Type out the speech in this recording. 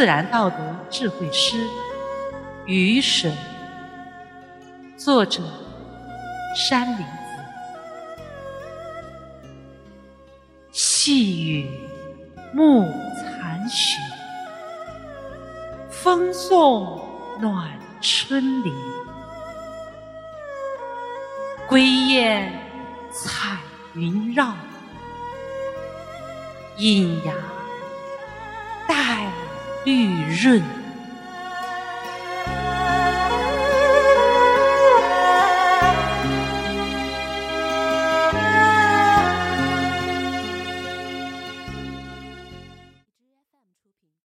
自然道德智慧诗《雨水》，作者山林子。细雨暮残雪，风送暖春林。归雁彩云绕，隐阳带绿润。